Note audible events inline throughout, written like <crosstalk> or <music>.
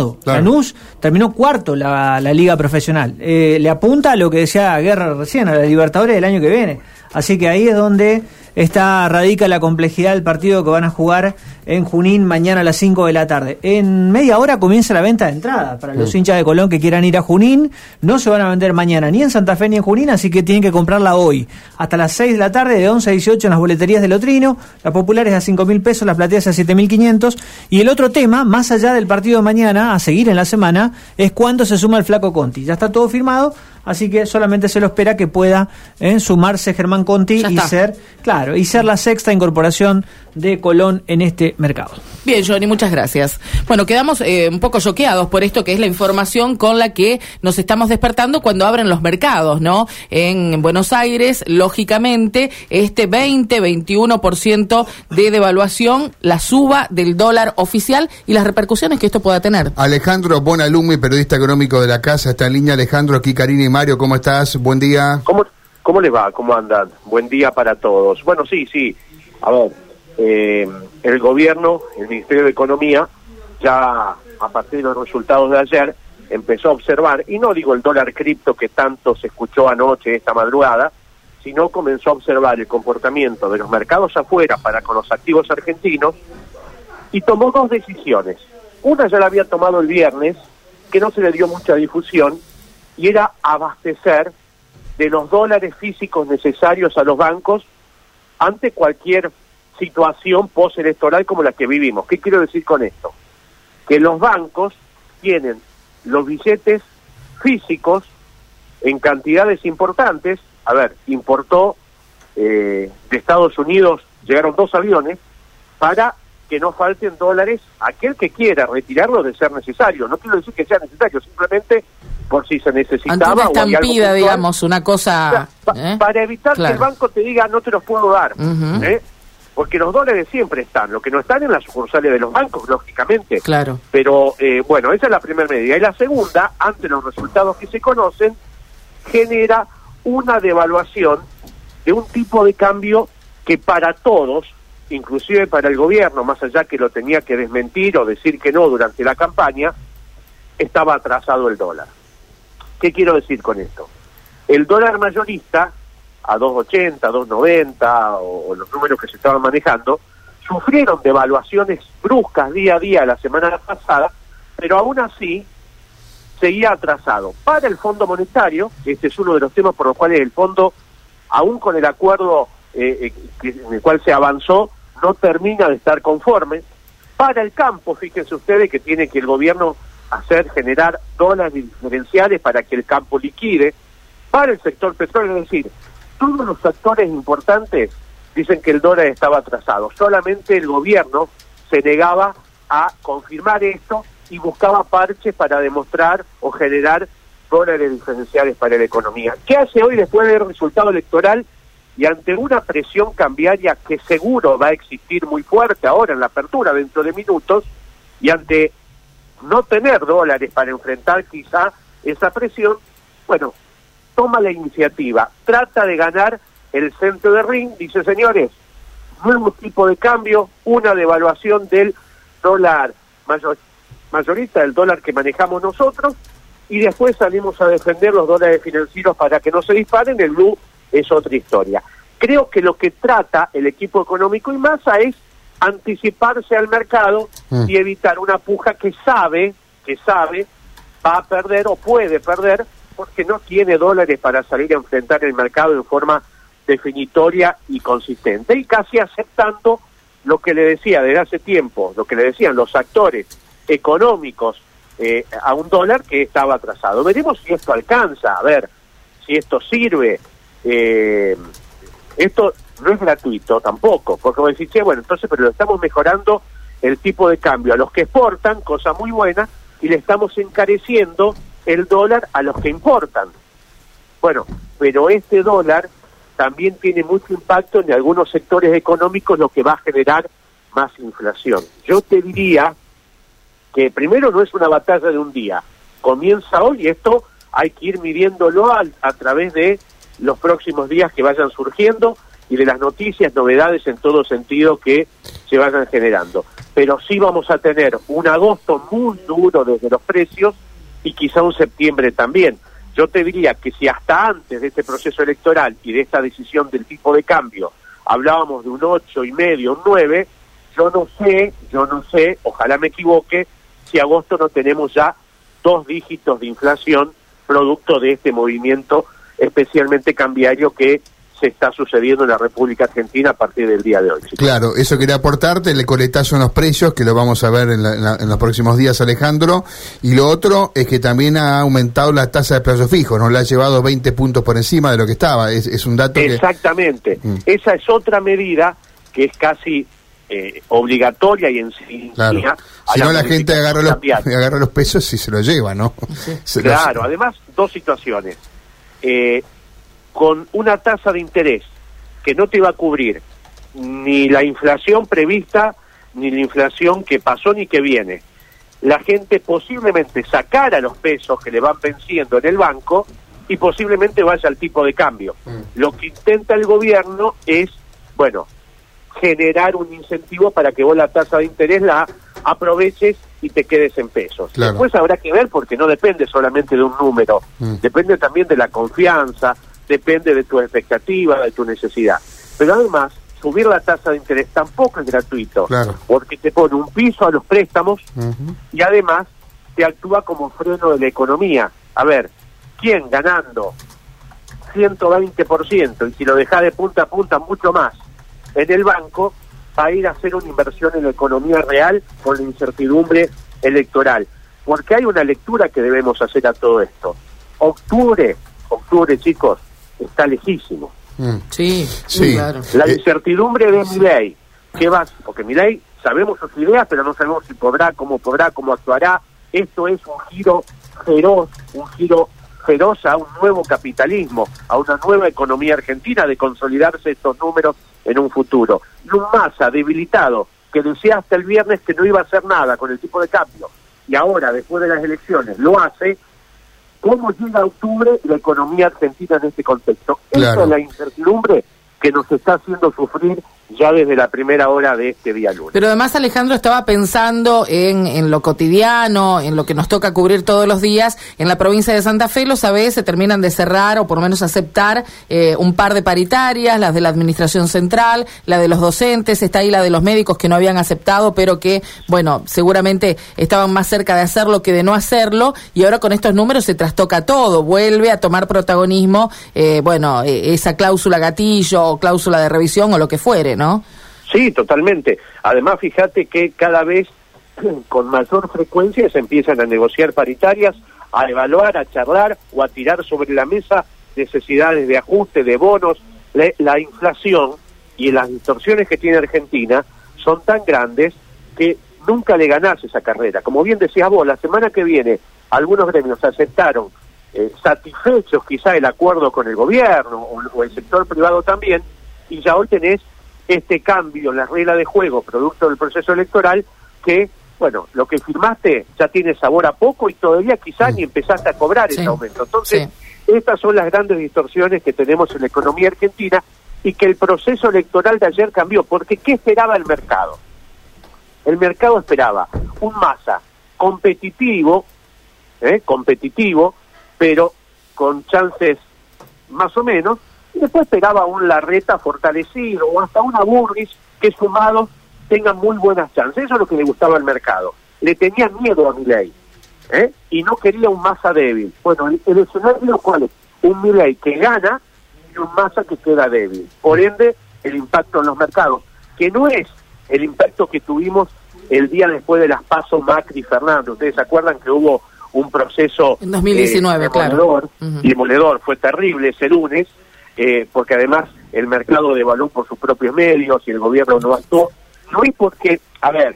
eliminado. Lanús terminó cuarto la, la liga profesional. Eh, le apunta a lo que decía Guerra recién, a la Libertadores del año que viene. Así que ahí es donde está radica la complejidad del partido que van a jugar en Junín mañana a las 5 de la tarde. En media hora comienza la venta de entrada para los hinchas de Colón que quieran ir a Junín. No se van a vender mañana ni en Santa Fe ni en Junín, así que tienen que comprarla hoy. Hasta las 6 de la tarde, de 11 a 18 en las boleterías de Lotrino. La popular es a 5 mil pesos, las plateas a 7 mil 500. Y el otro tema, más allá del partido de mañana, a seguir en la semana, es cuándo se suma el Flaco Conti. Ya está todo firmado, así que solamente se lo espera que pueda eh, sumarse Germán Conti y ser, claro, y ser la sexta incorporación de Colón en este mercado. Bien, Johnny, muchas gracias. Bueno, quedamos eh, un poco choqueados por esto que es la información con la que nos estamos despertando cuando abren los mercados, ¿no? En Buenos Aires, lógicamente, este 20-21% de devaluación, la suba del dólar oficial y las repercusiones que esto pueda tener. Alejandro Bonalumi, periodista económico de la casa, está en línea. Alejandro, aquí Karina y Mario, ¿cómo estás? Buen día. ¿Cómo, cómo le va? ¿Cómo andan? Buen día para todos. Bueno, sí, sí. A ver, eh, el gobierno, el Ministerio de Economía, ya a partir de los resultados de ayer, empezó a observar, y no digo el dólar cripto que tanto se escuchó anoche, esta madrugada, sino comenzó a observar el comportamiento de los mercados afuera para con los activos argentinos y tomó dos decisiones. Una ya la había tomado el viernes, que no se le dio mucha difusión, y era abastecer de los dólares físicos necesarios a los bancos ante cualquier situación postelectoral como la que vivimos. ¿Qué quiero decir con esto? Que los bancos tienen los billetes físicos en cantidades importantes. A ver, importó eh, de Estados Unidos, llegaron dos aviones para que no falten dólares aquel que quiera retirarlo de ser necesario. No quiero decir que sea necesario, simplemente por si se necesitaba. Ante una estampida, digamos, una cosa... ¿eh? Para evitar que el banco te diga no te los puedo dar. ¿eh? porque los dólares siempre están, lo que no están en las sucursales de los bancos, lógicamente. Claro. Pero eh, bueno, esa es la primera medida. Y la segunda, ante los resultados que se conocen, genera una devaluación de un tipo de cambio que para todos, inclusive para el gobierno, más allá que lo tenía que desmentir o decir que no durante la campaña, estaba atrasado el dólar. ¿Qué quiero decir con esto? El dólar mayorista a 2.80, 2.90 o, los números que se estaban manejando, sufrieron devaluaciones bruscas día a día la semana pasada, pero aún así seguía atrasado. Para el Fondo Monetario, este es uno de los temas por los cuales el fondo, aún con el acuerdo eh, eh, en el cual se avanzó, no termina de estar conforme. Para el campo, fíjense ustedes que tiene que el gobierno hacer generar dólares diferenciales para que el campo liquide. Para el sector petróleo, es decir, todos los actores importantes dicen que el dólar estaba atrasado. Solamente el gobierno se negaba a confirmar esto y buscaba parches para demostrar o generar dólares diferenciales para la economía. ¿Qué hace hoy después del resultado electoral y ante una presión cambiaria que seguro va a existir muy fuerte ahora en la apertura dentro de minutos y ante no tener dólares para enfrentar quizá esa presión, bueno, toma la iniciativa, trata de ganar el centro de ring, dice señores, nuevo tipo de cambio, una devaluación del dólar mayor, mayorista, del dólar que manejamos nosotros, y después salimos a defender los dólares financieros para que no se disparen, el blue es otra historia. Creo que lo que trata el equipo económico y masa es anticiparse al mercado mm. y evitar una puja que sabe, que sabe, va a perder o puede perder porque no tiene dólares para salir a enfrentar el mercado en forma definitoria y consistente. Y casi aceptando lo que le decía desde hace tiempo, lo que le decían los actores económicos eh, a un dólar que estaba atrasado. Veremos si esto alcanza, a ver si esto sirve. Eh, esto no es gratuito tampoco, porque vos decís, bueno, entonces, pero lo estamos mejorando el tipo de cambio a los que exportan, cosa muy buena, y le estamos encareciendo el dólar a los que importan. Bueno, pero este dólar también tiene mucho impacto en algunos sectores económicos, lo que va a generar más inflación. Yo te diría que primero no es una batalla de un día, comienza hoy y esto hay que ir midiéndolo a, a través de los próximos días que vayan surgiendo y de las noticias, novedades en todo sentido que se vayan generando. Pero sí vamos a tener un agosto muy duro desde los precios y quizá un septiembre también. Yo te diría que si hasta antes de este proceso electoral y de esta decisión del tipo de cambio hablábamos de un ocho y medio, un 9, yo no sé, yo no sé, ojalá me equivoque, si agosto no tenemos ya dos dígitos de inflación producto de este movimiento especialmente cambiario que se está sucediendo en la República Argentina a partir del día de hoy. Claro, eso quería aportarte, el coletazo en los precios, que lo vamos a ver en, los próximos días, Alejandro. Y lo otro es que también ha aumentado la tasa de plazo fijo, nos la ha llevado 20 puntos por encima de lo que estaba. Es, un dato Exactamente. Mm. Esa es otra medida que es casi eh, obligatoria y en sí. Claro. Si no, la gente agarra los, <laughs> agarra los pesos y se los lleva, ¿no? claro, además, dos situaciones. Eh, con una tasa de interés que no te va a cubrir ni la inflación prevista, ni la inflación que pasó ni que viene. La gente posiblemente sacara los pesos que le van venciendo en el banco y posiblemente vaya al tipo de cambio. Mm. Lo que intenta el gobierno es, bueno, generar un incentivo para que vos la tasa de interés la aproveches y te quedes en pesos. Después habrá que ver porque no depende solamente de un número, mm. depende también de la confianza, depende de tu expectativa, de tu necesidad. Pero además, subir la tasa de interés tampoco es gratuito, porque te pone un piso a los préstamos y además te actúa como freno de la economía. A ver, ¿quién ganando 120% y si lo deja de punta a punta mucho más en el banco, a ir a hacer una inversión en la economía real con la incertidumbre electoral? Porque hay una lectura que debemos hacer a todo esto. Octubre, octubre chicos, está lejísimo. Mm. Sí, sí. Claro. La eh, incertidumbre de mi ley, ¿qué va? Porque mi ley sabemos sus ideas, pero no sabemos si podrá, cómo podrá, cómo actuará. Esto es un giro feroz, un giro feroz a un nuevo capitalismo, a una nueva economía argentina de consolidarse estos números en un futuro. Y un masa debilitado que decía hasta el viernes que no iba a hacer nada con el tipo de cambio y ahora, después de las elecciones, lo hace, cómo llega octubre la economía argentina en este contexto. Esa es la incertidumbre que nos está haciendo sufrir ya desde la primera hora de este día lunes. Pero además Alejandro estaba pensando en, en lo cotidiano, en lo que nos toca cubrir todos los días. En la provincia de Santa Fe, los sabes, se terminan de cerrar o por lo menos aceptar eh, un par de paritarias, las de la Administración Central, la de los docentes, está ahí la de los médicos que no habían aceptado, pero que, bueno, seguramente estaban más cerca de hacerlo que de no hacerlo. Y ahora con estos números se trastoca todo, vuelve a tomar protagonismo, eh, bueno, eh, esa cláusula gatillo o cláusula de revisión o lo que fuere, ¿no? Sí, totalmente. Además, fíjate que cada vez <clears throat> con mayor frecuencia se empiezan a negociar paritarias, a evaluar, a charlar o a tirar sobre la mesa necesidades de ajuste, de bonos. La, inflación y las distorsiones que tiene Argentina son tan grandes que nunca le ganás esa carrera. Como bien decías vos, la semana que viene algunos gremios aceptaron, eh, satisfechos quizá el acuerdo con el gobierno o, o el sector privado también, y ya hoy tenés este cambio en la regla de juego producto del proceso electoral que, bueno, lo que firmaste ya tiene sabor a poco y todavía quizás mm. ni empezaste a cobrar ese aumento. Entonces, estas son las grandes distorsiones que tenemos en la economía argentina y que el proceso electoral de ayer cambió, porque ¿qué esperaba el mercado? El mercado esperaba un masa competitivo, ¿eh? competitivo, pero con chances más o menos, y después esperaba un Larreta fortalecido o hasta una Burris que sumados tengan muy buenas chances. Eso es lo que le gustaba al mercado. Le tenía miedo a Milei ¿eh? y no quería un masa débil. Bueno, el, el escenario cuál es? Un Milei que gana y un masa que queda débil. Por ende, el impacto en los mercados, que no es el impacto que tuvimos el día después de las pasos Macri y Fernández. Ustedes se acuerdan que hubo un proceso en 2019, eh, claro. y demoledor, fue terrible ese lunes, eh, porque además el mercado devaluó por sus propios medios y el gobierno no actuó, no es porque, a ver,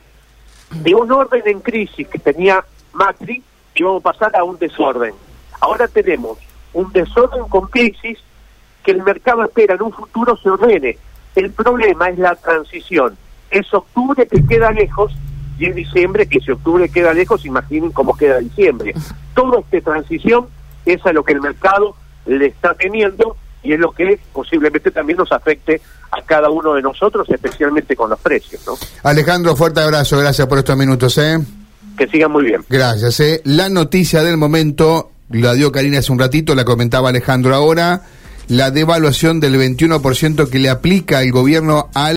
de un orden en crisis que tenía Macri, íbamos a pasar a un desorden. Ahora tenemos un desorden con crisis que el mercado espera en un futuro se ordene. El problema es la transición. Es octubre que queda lejos y es diciembre que si octubre queda lejos, imaginen cómo queda diciembre. Toda esta transición es a lo que el mercado le está teniendo y es lo que posiblemente también nos afecte a cada uno de nosotros, especialmente con los precios. ¿no? Alejandro, fuerte abrazo, gracias por estos minutos. ¿eh? Que sigan muy bien. Gracias. ¿eh? La noticia del momento, la dio Karina hace un ratito, la comentaba Alejandro ahora, la devaluación del 21% que le aplica el gobierno al